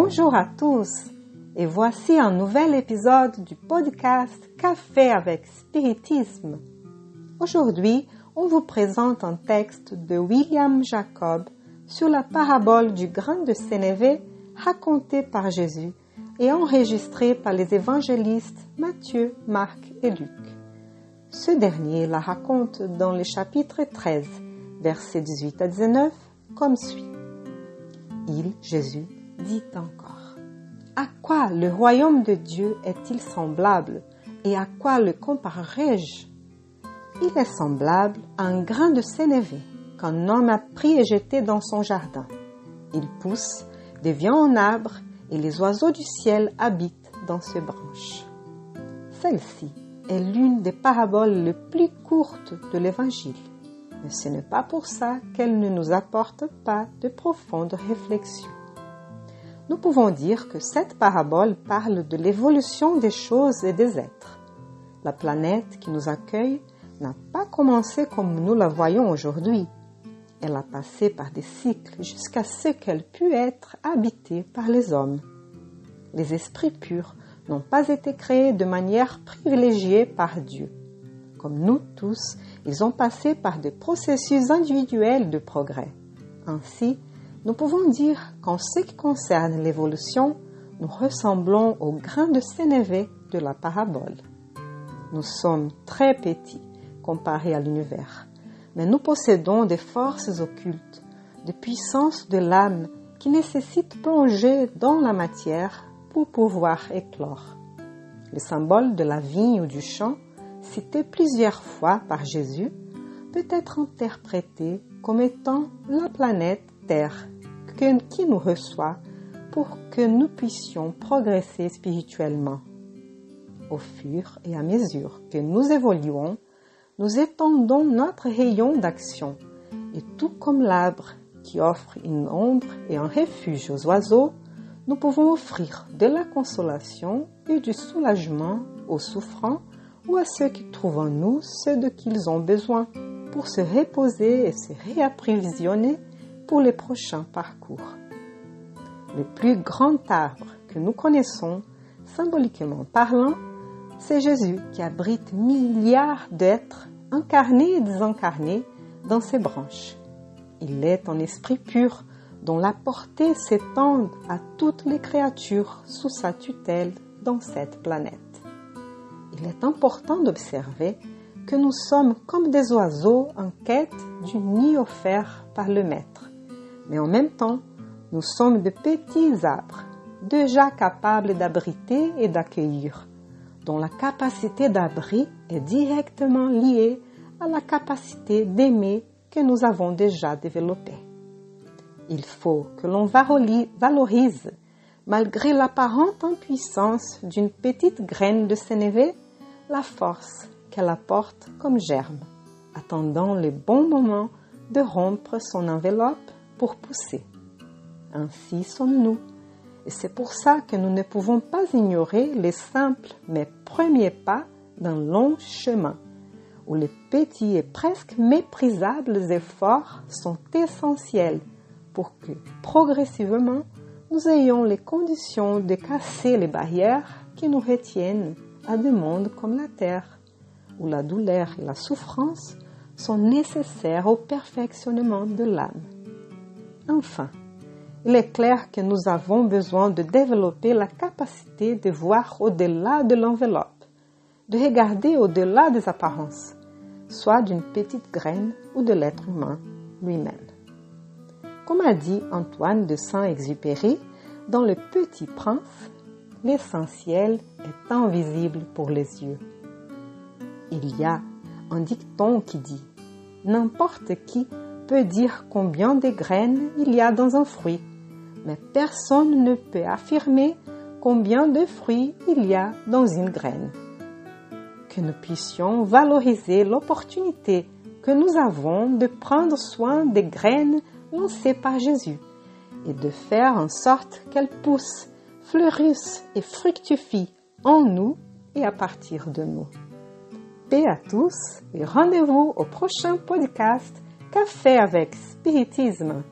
Bonjour à tous et voici un nouvel épisode du podcast Café avec Spiritisme. Aujourd'hui, on vous présente un texte de William Jacob sur la parabole du grain de sénévé racontée par Jésus et enregistrée par les évangélistes Matthieu, Marc et Luc. Ce dernier la raconte dans le chapitre 13, versets 18 à 19, comme suit. Il, Jésus, dit encore, À quoi le royaume de Dieu est-il semblable et à quoi le comparerai-je Il est semblable à un grain de sénévé qu'un homme a pris et jeté dans son jardin. Il pousse, devient un arbre et les oiseaux du ciel habitent dans ses branches. Celle-ci est l'une des paraboles les plus courtes de l'Évangile, mais ce n'est pas pour ça qu'elle ne nous apporte pas de profondes réflexions. Nous pouvons dire que cette parabole parle de l'évolution des choses et des êtres. La planète qui nous accueille n'a pas commencé comme nous la voyons aujourd'hui. Elle a passé par des cycles jusqu'à ce qu'elle pût être habitée par les hommes. Les esprits purs n'ont pas été créés de manière privilégiée par Dieu. Comme nous tous, ils ont passé par des processus individuels de progrès. Ainsi, nous pouvons dire qu'en ce qui concerne l'évolution, nous ressemblons au grain de sénévé de la parabole. Nous sommes très petits comparés à l'univers, mais nous possédons des forces occultes, des puissances de l'âme qui nécessitent plonger dans la matière pour pouvoir éclore. Le symbole de la vigne ou du champ, cité plusieurs fois par Jésus, peut être interprété comme étant la planète Terre qui nous reçoit pour que nous puissions progresser spirituellement. Au fur et à mesure que nous évoluons, nous étendons notre rayon d'action et tout comme l'arbre qui offre une ombre et un refuge aux oiseaux, nous pouvons offrir de la consolation et du soulagement aux souffrants ou à ceux qui trouvent en nous ce de qu'ils ont besoin pour se reposer et se réapprovisionner pour les prochains parcours. Le plus grand arbre que nous connaissons, symboliquement parlant, c'est Jésus qui abrite milliards d'êtres incarnés et désincarnés dans ses branches. Il est un esprit pur dont la portée s'étend à toutes les créatures sous sa tutelle dans cette planète. Il est important d'observer que nous sommes comme des oiseaux en quête du nid offert par le Maître, mais en même temps, nous sommes de petits arbres, déjà capables d'abriter et d'accueillir, dont la capacité d'abri est directement liée à la capacité d'aimer que nous avons déjà développée. Il faut que l'on valorise, malgré l'apparente impuissance d'une petite graine de sénévé, la force qu'elle apporte comme germe, attendant le bon moment de rompre son enveloppe pour pousser. Ainsi sommes-nous, et c'est pour ça que nous ne pouvons pas ignorer les simples mais premiers pas d'un long chemin, où les petits et presque méprisables efforts sont essentiels pour que progressivement nous ayons les conditions de casser les barrières qui nous retiennent à des mondes comme la Terre, où la douleur et la souffrance sont nécessaires au perfectionnement de l'âme. Enfin, il est clair que nous avons besoin de développer la capacité de voir au-delà de l'enveloppe, de regarder au-delà des apparences, soit d'une petite graine ou de l'être humain lui-même. Comme a dit Antoine de Saint-Exupéry dans Le Petit Prince, l'essentiel est invisible pour les yeux. Il y a un dicton qui dit N'importe qui peut dire combien de graines il y a dans un fruit, mais personne ne peut affirmer combien de fruits il y a dans une graine. Que nous puissions valoriser l'opportunité que nous avons de prendre soin des graines lancée par Jésus et de faire en sorte qu'elle pousse, fleurisse et fructifie en nous et à partir de nous. Paix à tous et rendez-vous au prochain podcast Café avec Spiritisme.